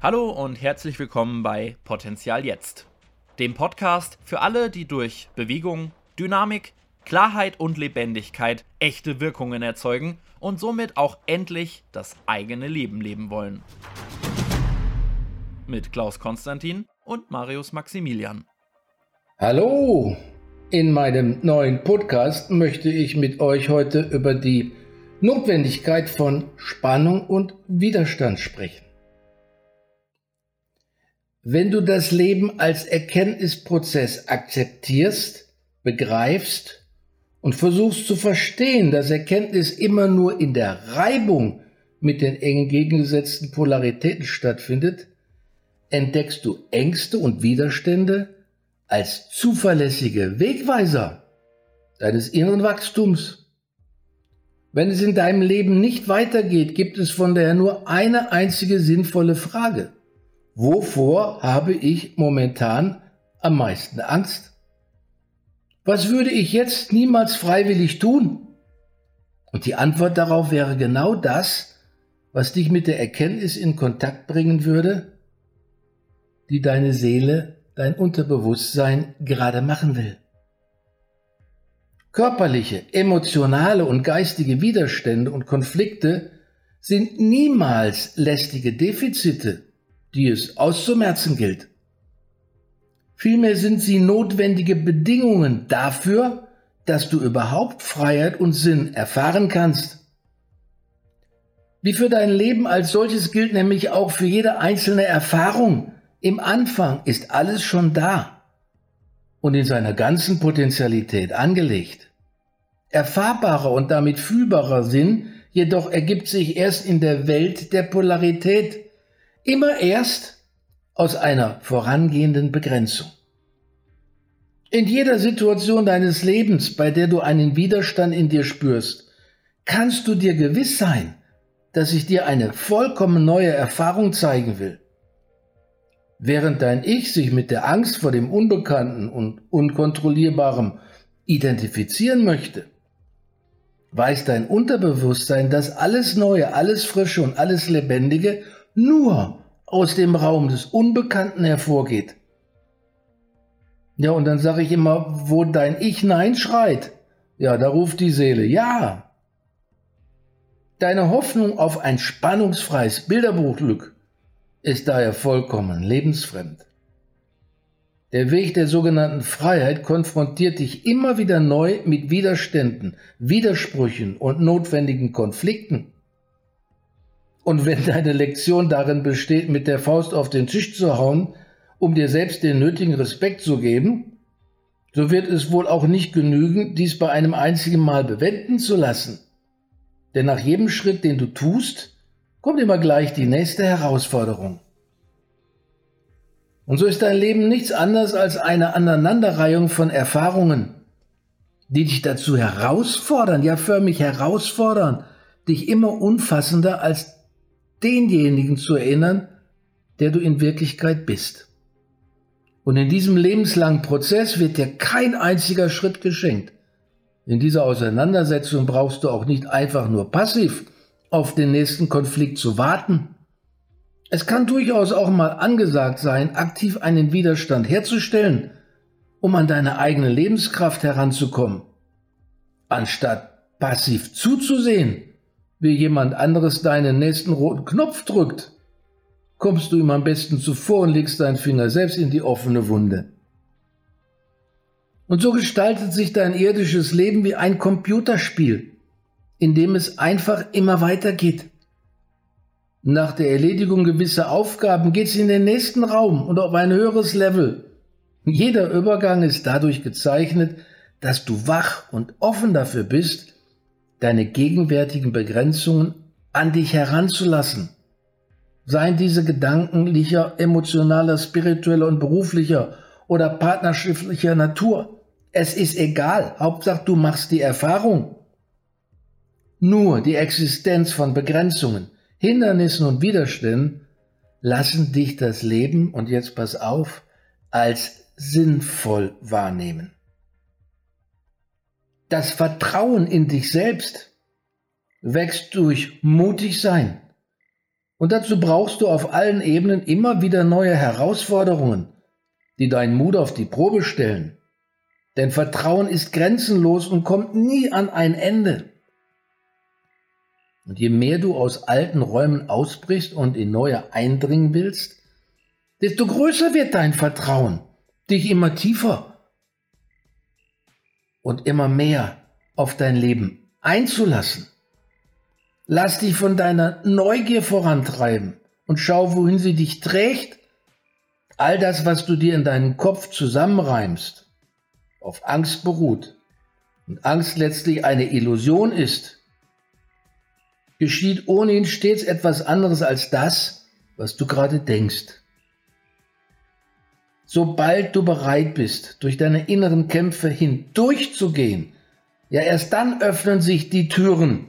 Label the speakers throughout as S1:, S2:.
S1: Hallo und herzlich willkommen bei Potenzial Jetzt, dem Podcast für alle, die durch Bewegung, Dynamik, Klarheit und Lebendigkeit echte Wirkungen erzeugen und somit auch endlich das eigene Leben leben wollen. Mit Klaus Konstantin und Marius Maximilian.
S2: Hallo! In meinem neuen Podcast möchte ich mit euch heute über die Notwendigkeit von Spannung und Widerstand sprechen. Wenn du das Leben als Erkenntnisprozess akzeptierst, begreifst und versuchst zu verstehen, dass Erkenntnis immer nur in der Reibung mit den entgegengesetzten Polaritäten stattfindet, entdeckst du Ängste und Widerstände als zuverlässige Wegweiser deines inneren Wachstums. Wenn es in deinem Leben nicht weitergeht, gibt es von daher nur eine einzige sinnvolle Frage. Wovor habe ich momentan am meisten Angst? Was würde ich jetzt niemals freiwillig tun? Und die Antwort darauf wäre genau das, was dich mit der Erkenntnis in Kontakt bringen würde, die deine Seele, dein Unterbewusstsein gerade machen will. Körperliche, emotionale und geistige Widerstände und Konflikte sind niemals lästige Defizite, die es auszumerzen gilt. Vielmehr sind sie notwendige Bedingungen dafür, dass du überhaupt Freiheit und Sinn erfahren kannst. Wie für dein Leben als solches gilt nämlich auch für jede einzelne Erfahrung. Im Anfang ist alles schon da und in seiner ganzen Potentialität angelegt. Erfahrbarer und damit fühlbarer Sinn jedoch ergibt sich erst in der Welt der Polarität, Immer erst aus einer vorangehenden Begrenzung. In jeder Situation deines Lebens, bei der du einen Widerstand in dir spürst, kannst du dir gewiss sein, dass ich dir eine vollkommen neue Erfahrung zeigen will. Während dein Ich sich mit der Angst vor dem Unbekannten und Unkontrollierbarem identifizieren möchte, weiß dein Unterbewusstsein, dass alles Neue, alles Frische und alles Lebendige nur aus dem Raum des Unbekannten hervorgeht. Ja, und dann sage ich immer, wo dein Ich Nein schreit, ja, da ruft die Seele Ja. Deine Hoffnung auf ein spannungsfreies Bilderbuchglück ist daher vollkommen lebensfremd. Der Weg der sogenannten Freiheit konfrontiert dich immer wieder neu mit Widerständen, Widersprüchen und notwendigen Konflikten. Und wenn deine Lektion darin besteht, mit der Faust auf den Tisch zu hauen, um dir selbst den nötigen Respekt zu geben, so wird es wohl auch nicht genügen, dies bei einem einzigen Mal bewenden zu lassen. Denn nach jedem Schritt, den du tust, kommt immer gleich die nächste Herausforderung. Und so ist dein Leben nichts anderes als eine Aneinanderreihung von Erfahrungen, die dich dazu herausfordern, ja förmlich herausfordern, dich immer umfassender als denjenigen zu erinnern, der du in Wirklichkeit bist. Und in diesem lebenslangen Prozess wird dir kein einziger Schritt geschenkt. In dieser Auseinandersetzung brauchst du auch nicht einfach nur passiv auf den nächsten Konflikt zu warten. Es kann durchaus auch mal angesagt sein, aktiv einen Widerstand herzustellen, um an deine eigene Lebenskraft heranzukommen, anstatt passiv zuzusehen wie jemand anderes deinen nächsten roten Knopf drückt, kommst du ihm am besten zuvor und legst deinen Finger selbst in die offene Wunde. Und so gestaltet sich dein irdisches Leben wie ein Computerspiel, in dem es einfach immer weitergeht. Nach der Erledigung gewisser Aufgaben geht es in den nächsten Raum und auf ein höheres Level. Jeder Übergang ist dadurch gezeichnet, dass du wach und offen dafür bist, deine gegenwärtigen Begrenzungen an dich heranzulassen. Seien diese gedanklicher, emotionaler, spiritueller und beruflicher oder partnerschaftlicher Natur. Es ist egal, Hauptsache du machst die Erfahrung. Nur die Existenz von Begrenzungen, Hindernissen und Widerständen lassen dich das Leben, und jetzt pass auf, als sinnvoll wahrnehmen. Das Vertrauen in dich selbst wächst durch mutig sein, Und dazu brauchst du auf allen Ebenen immer wieder neue Herausforderungen, die deinen Mut auf die Probe stellen. Denn Vertrauen ist grenzenlos und kommt nie an ein Ende. Und je mehr du aus alten Räumen ausbrichst und in neue eindringen willst, desto größer wird dein Vertrauen, dich immer tiefer und immer mehr auf dein Leben einzulassen. Lass dich von deiner Neugier vorantreiben und schau, wohin sie dich trägt. All das, was du dir in deinem Kopf zusammenreimst, auf Angst beruht und Angst letztlich eine Illusion ist, geschieht ohnehin stets etwas anderes als das, was du gerade denkst. Sobald du bereit bist, durch deine inneren Kämpfe hindurchzugehen, ja erst dann öffnen sich die Türen,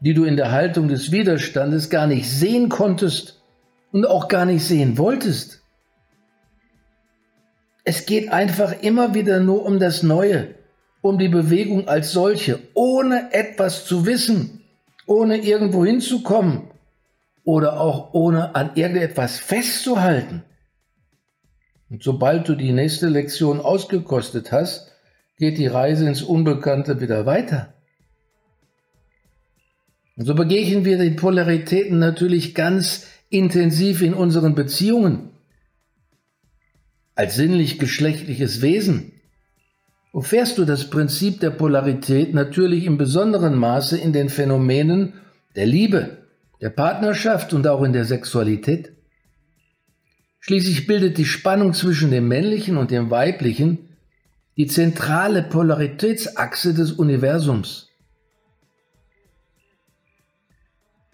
S2: die du in der Haltung des Widerstandes gar nicht sehen konntest und auch gar nicht sehen wolltest. Es geht einfach immer wieder nur um das Neue, um die Bewegung als solche, ohne etwas zu wissen ohne irgendwo hinzukommen oder auch ohne an irgendetwas festzuhalten. Und sobald du die nächste Lektion ausgekostet hast, geht die Reise ins Unbekannte wieder weiter. Und so begegnen wir den Polaritäten natürlich ganz intensiv in unseren Beziehungen. Als sinnlich-geschlechtliches Wesen erfährst du das Prinzip der Polarität natürlich im besonderen Maße in den Phänomenen der Liebe, der Partnerschaft und auch in der Sexualität. Schließlich bildet die Spannung zwischen dem männlichen und dem weiblichen die zentrale Polaritätsachse des Universums.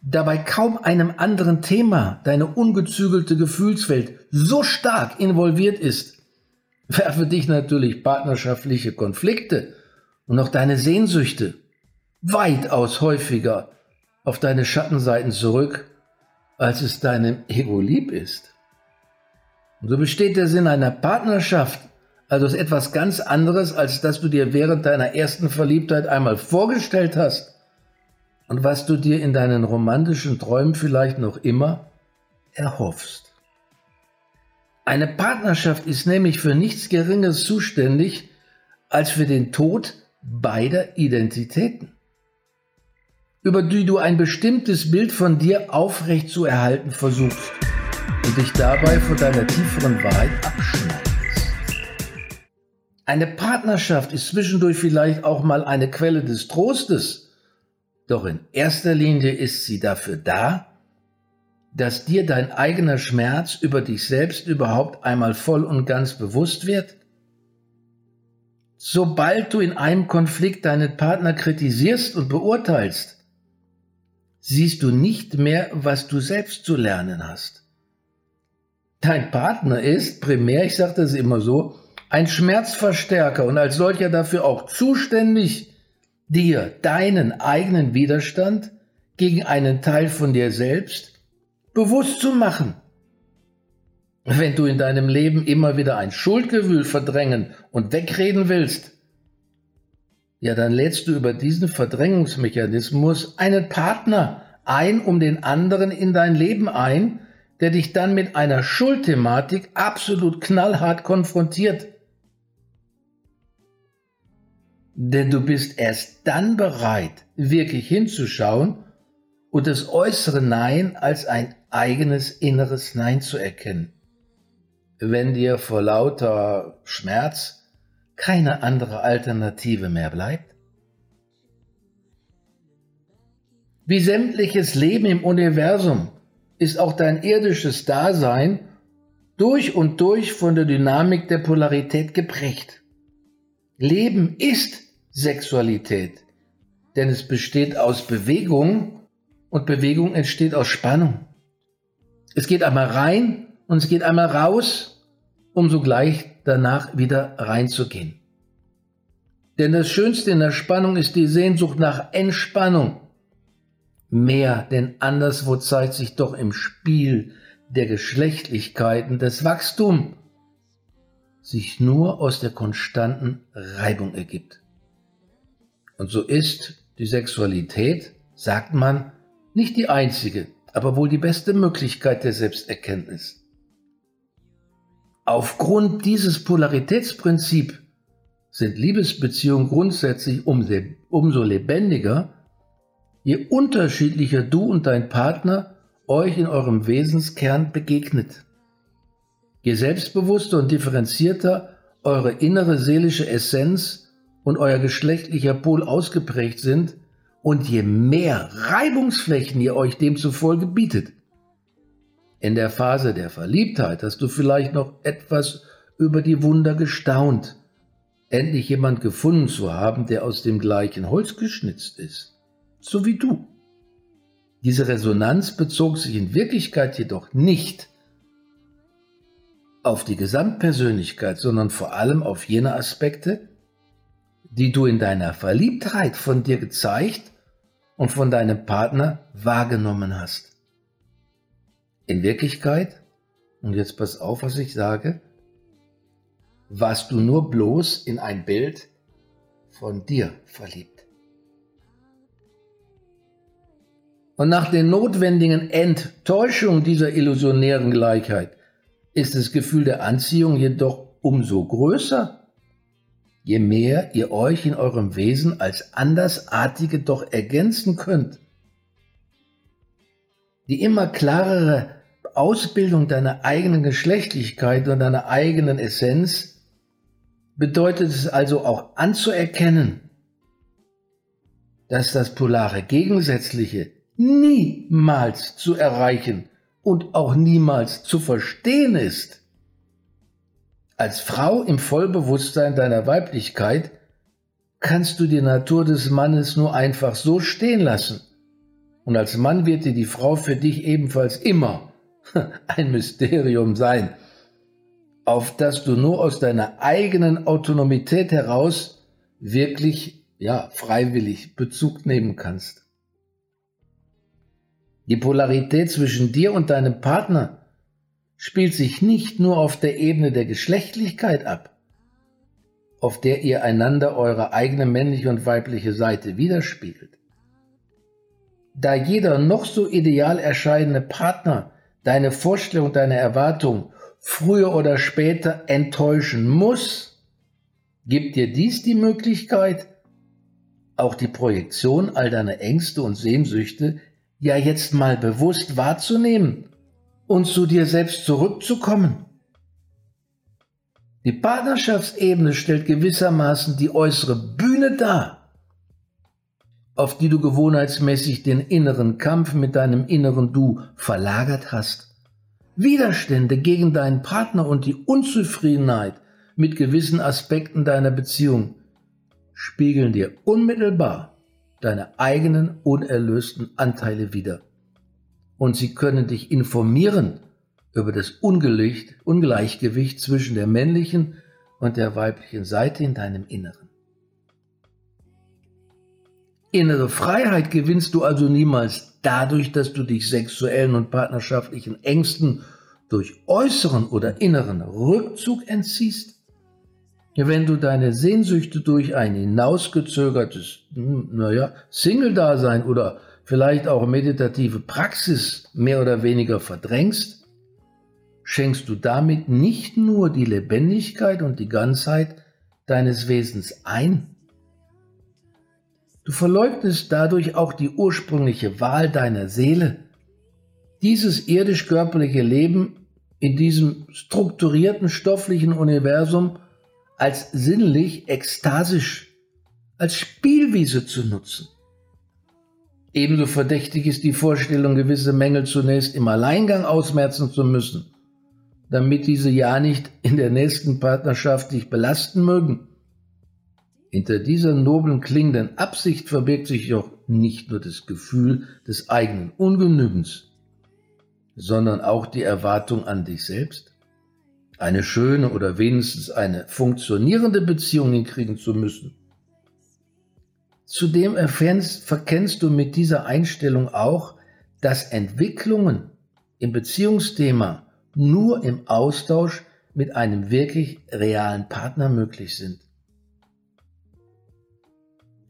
S2: Dabei kaum einem anderen Thema deine ungezügelte Gefühlswelt so stark involviert ist werfe dich natürlich partnerschaftliche Konflikte und auch deine Sehnsüchte weitaus häufiger auf deine Schattenseiten zurück, als es deinem Ego lieb ist. Und so besteht der Sinn einer Partnerschaft also aus etwas ganz anderes, als das du dir während deiner ersten Verliebtheit einmal vorgestellt hast und was du dir in deinen romantischen Träumen vielleicht noch immer erhoffst. Eine Partnerschaft ist nämlich für nichts Geringes zuständig als für den Tod beider Identitäten, über die du ein bestimmtes Bild von dir aufrecht zu erhalten versuchst und dich dabei von deiner tieferen Wahrheit abschneidest. Eine Partnerschaft ist zwischendurch vielleicht auch mal eine Quelle des Trostes, doch in erster Linie ist sie dafür da, dass dir dein eigener Schmerz über dich selbst überhaupt einmal voll und ganz bewusst wird? Sobald du in einem Konflikt deinen Partner kritisierst und beurteilst, siehst du nicht mehr, was du selbst zu lernen hast. Dein Partner ist primär, ich sage das immer so, ein Schmerzverstärker und als solcher dafür auch zuständig, dir deinen eigenen Widerstand gegen einen Teil von dir selbst bewusst zu machen. Wenn du in deinem Leben immer wieder ein Schuldgewühl verdrängen und wegreden willst, ja, dann lädst du über diesen Verdrängungsmechanismus einen Partner ein, um den anderen in dein Leben ein, der dich dann mit einer Schuldthematik absolut knallhart konfrontiert. Denn du bist erst dann bereit, wirklich hinzuschauen und das äußere Nein als ein eigenes inneres Nein zu erkennen. Wenn dir vor lauter Schmerz keine andere Alternative mehr bleibt? Wie sämtliches Leben im Universum ist auch dein irdisches Dasein durch und durch von der Dynamik der Polarität geprägt. Leben ist Sexualität, denn es besteht aus Bewegung und Bewegung entsteht aus Spannung. Es geht einmal rein und es geht einmal raus, um sogleich danach wieder reinzugehen. Denn das Schönste in der Spannung ist die Sehnsucht nach Entspannung. Mehr denn anderswo zeigt sich doch im Spiel der Geschlechtlichkeiten das Wachstum sich nur aus der konstanten Reibung ergibt. Und so ist die Sexualität, sagt man, nicht die einzige, aber wohl die beste Möglichkeit der Selbsterkenntnis. Aufgrund dieses Polaritätsprinzips sind Liebesbeziehungen grundsätzlich umso lebendiger, je unterschiedlicher du und dein Partner euch in eurem Wesenskern begegnet. Je selbstbewusster und differenzierter eure innere seelische Essenz und euer geschlechtlicher Pol ausgeprägt sind und je mehr Reibungsflächen ihr euch demzufolge bietet. In der Phase der Verliebtheit hast du vielleicht noch etwas über die Wunder gestaunt, endlich jemand gefunden zu haben, der aus dem gleichen Holz geschnitzt ist, so wie du. Diese Resonanz bezog sich in Wirklichkeit jedoch nicht auf die Gesamtpersönlichkeit, sondern vor allem auf jene Aspekte, die du in deiner Verliebtheit von dir gezeigt und von deinem Partner wahrgenommen hast. In Wirklichkeit, und jetzt pass auf, was ich sage, warst du nur bloß in ein Bild von dir verliebt. Und nach den notwendigen Enttäuschungen dieser illusionären Gleichheit ist das Gefühl der Anziehung jedoch umso größer, je mehr ihr euch in eurem Wesen als Andersartige doch ergänzen könnt. Die immer klarere Ausbildung deiner eigenen Geschlechtlichkeit und deiner eigenen Essenz bedeutet es also auch anzuerkennen, dass das polare Gegensätzliche niemals zu erreichen und auch niemals zu verstehen ist. Als Frau im Vollbewusstsein deiner Weiblichkeit kannst du die Natur des Mannes nur einfach so stehen lassen. Und als Mann wird dir die Frau für dich ebenfalls immer ein Mysterium sein, auf das du nur aus deiner eigenen Autonomität heraus wirklich, ja, freiwillig Bezug nehmen kannst. Die Polarität zwischen dir und deinem Partner spielt sich nicht nur auf der Ebene der Geschlechtlichkeit ab, auf der ihr einander eure eigene männliche und weibliche Seite widerspiegelt. Da jeder noch so ideal erscheinende Partner deine Vorstellung, deine Erwartung früher oder später enttäuschen muss, gibt dir dies die Möglichkeit, auch die Projektion all deiner Ängste und Sehnsüchte ja jetzt mal bewusst wahrzunehmen und zu dir selbst zurückzukommen. Die Partnerschaftsebene stellt gewissermaßen die äußere Bühne dar, auf die du gewohnheitsmäßig den inneren Kampf mit deinem inneren Du verlagert hast. Widerstände gegen deinen Partner und die Unzufriedenheit mit gewissen Aspekten deiner Beziehung spiegeln dir unmittelbar deine eigenen unerlösten Anteile wider und sie können dich informieren über das Ungleichgewicht zwischen der männlichen und der weiblichen Seite in deinem Inneren. Innere Freiheit gewinnst du also niemals dadurch, dass du dich sexuellen und partnerschaftlichen Ängsten durch äußeren oder inneren Rückzug entziehst. Wenn du deine Sehnsüchte durch ein hinausgezögertes, hm, naja, Single-Dasein oder vielleicht auch meditative Praxis mehr oder weniger verdrängst, schenkst du damit nicht nur die Lebendigkeit und die Ganzheit deines Wesens ein, du verleugnest dadurch auch die ursprüngliche Wahl deiner Seele, dieses irdisch-körperliche Leben in diesem strukturierten stofflichen Universum als sinnlich, ekstasisch, als Spielwiese zu nutzen. Ebenso verdächtig ist die Vorstellung, gewisse Mängel zunächst im Alleingang ausmerzen zu müssen, damit diese ja nicht in der nächsten Partnerschaft dich belasten mögen. Hinter dieser noblen klingenden Absicht verbirgt sich doch nicht nur das Gefühl des eigenen Ungenügens, sondern auch die Erwartung an dich selbst, eine schöne oder wenigstens eine funktionierende Beziehung hinkriegen zu müssen Zudem erkennst, verkennst du mit dieser Einstellung auch, dass Entwicklungen im Beziehungsthema nur im Austausch mit einem wirklich realen Partner möglich sind.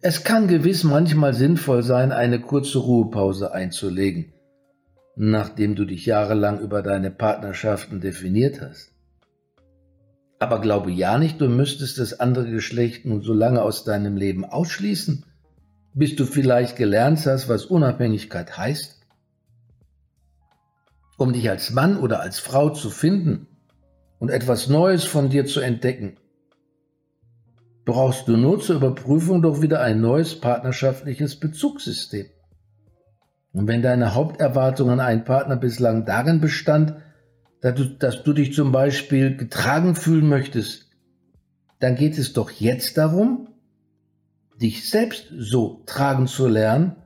S2: Es kann gewiss manchmal sinnvoll sein, eine kurze Ruhepause einzulegen, nachdem du dich jahrelang über deine Partnerschaften definiert hast. Aber glaube ja nicht, du müsstest das andere Geschlecht nun so lange aus deinem Leben ausschließen, bis du vielleicht gelernt hast, was Unabhängigkeit heißt. Um dich als Mann oder als Frau zu finden und etwas Neues von dir zu entdecken, brauchst du nur zur Überprüfung doch wieder ein neues partnerschaftliches Bezugssystem. Und wenn deine Haupterwartung an einen Partner bislang darin bestand, dass du, dass du dich zum Beispiel getragen fühlen möchtest, dann geht es doch jetzt darum, dich selbst so tragen zu lernen,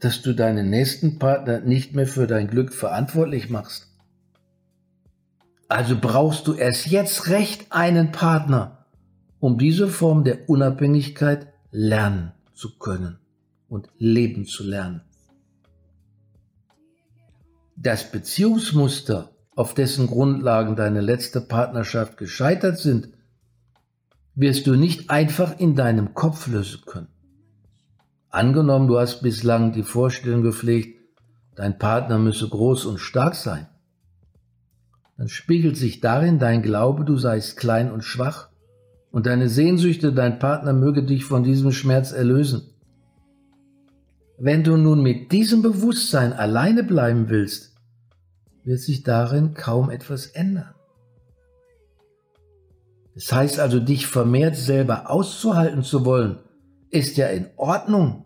S2: dass du deinen nächsten Partner nicht mehr für dein Glück verantwortlich machst. Also brauchst du erst jetzt recht einen Partner, um diese Form der Unabhängigkeit lernen zu können und leben zu lernen. Das Beziehungsmuster, auf dessen Grundlagen deine letzte Partnerschaft gescheitert sind, wirst du nicht einfach in deinem Kopf lösen können. Angenommen, du hast bislang die Vorstellung gepflegt, dein Partner müsse groß und stark sein, dann spiegelt sich darin dein Glaube, du seist klein und schwach und deine Sehnsüchte, dein Partner möge dich von diesem Schmerz erlösen. Wenn du nun mit diesem Bewusstsein alleine bleiben willst, wird sich darin kaum etwas ändern. Das heißt also, dich vermehrt selber auszuhalten zu wollen, ist ja in Ordnung.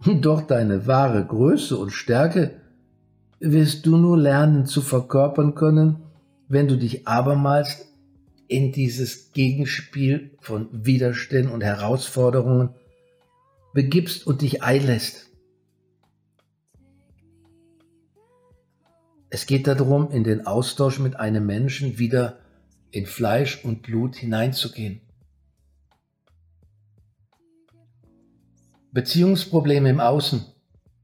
S2: Doch deine wahre Größe und Stärke wirst du nur lernen zu verkörpern können, wenn du dich abermals in dieses Gegenspiel von Widerständen und Herausforderungen begibst und dich einlässt. Es geht darum, in den Austausch mit einem Menschen wieder in Fleisch und Blut hineinzugehen. Beziehungsprobleme im Außen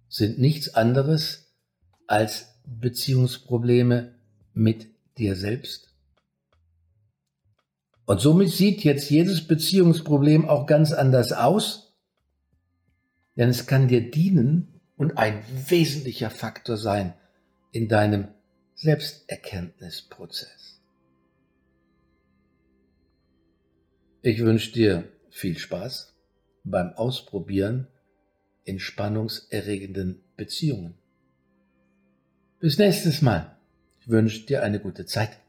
S2: sind nichts anderes als Beziehungsprobleme mit dir selbst. Und somit sieht jetzt jedes Beziehungsproblem auch ganz anders aus, denn es kann dir dienen und ein wesentlicher Faktor sein in deinem Selbsterkenntnisprozess. Ich wünsche dir viel Spaß beim Ausprobieren in spannungserregenden Beziehungen. Bis nächstes Mal. Ich wünsche dir eine gute Zeit.